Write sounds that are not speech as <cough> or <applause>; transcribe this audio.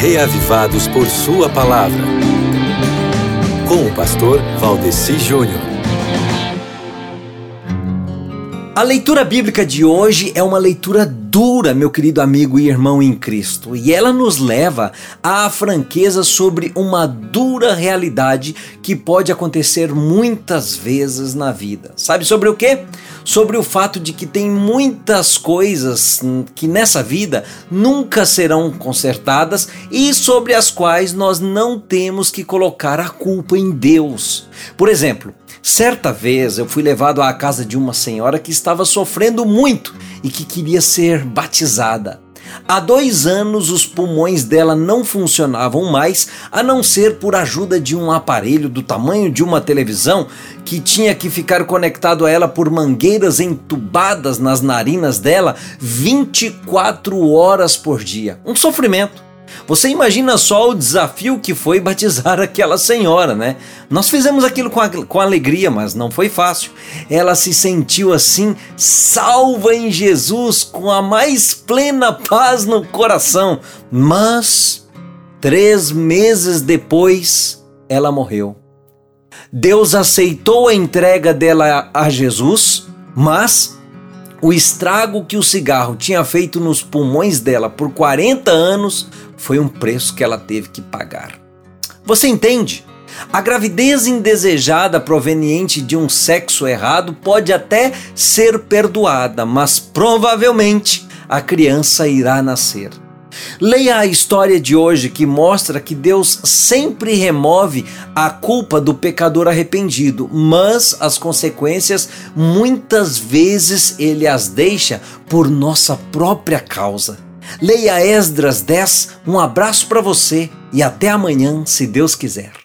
reavivados por Sua palavra. Com o pastor Valdeci Júnior. A leitura bíblica de hoje é uma leitura dura, meu querido amigo e irmão em Cristo, e ela nos leva à franqueza sobre uma dura realidade que pode acontecer muitas vezes na vida. Sabe sobre o que? Sobre o fato de que tem muitas coisas que nessa vida nunca serão consertadas e sobre as quais nós não temos que colocar a culpa em Deus. Por exemplo, Certa vez eu fui levado à casa de uma senhora que estava sofrendo muito e que queria ser batizada. Há dois anos os pulmões dela não funcionavam mais, a não ser por ajuda de um aparelho do tamanho de uma televisão que tinha que ficar conectado a ela por mangueiras entubadas nas narinas dela 24 horas por dia. Um sofrimento. Você imagina só o desafio que foi batizar <laughs> aquela senhora, né? Nós fizemos aquilo com, a, com alegria, mas não foi fácil. Ela se sentiu assim, salva em Jesus, com a mais plena paz no coração. Mas, três meses depois, ela morreu. Deus aceitou a entrega dela a Jesus, mas o estrago que o cigarro tinha feito nos pulmões dela por 40 anos foi um preço que ela teve que pagar. Você entende? A gravidez indesejada proveniente de um sexo errado pode até ser perdoada, mas provavelmente a criança irá nascer. Leia a história de hoje que mostra que Deus sempre remove a culpa do pecador arrependido, mas as consequências muitas vezes ele as deixa por nossa própria causa. Leia Esdras 10. Um abraço para você e até amanhã, se Deus quiser.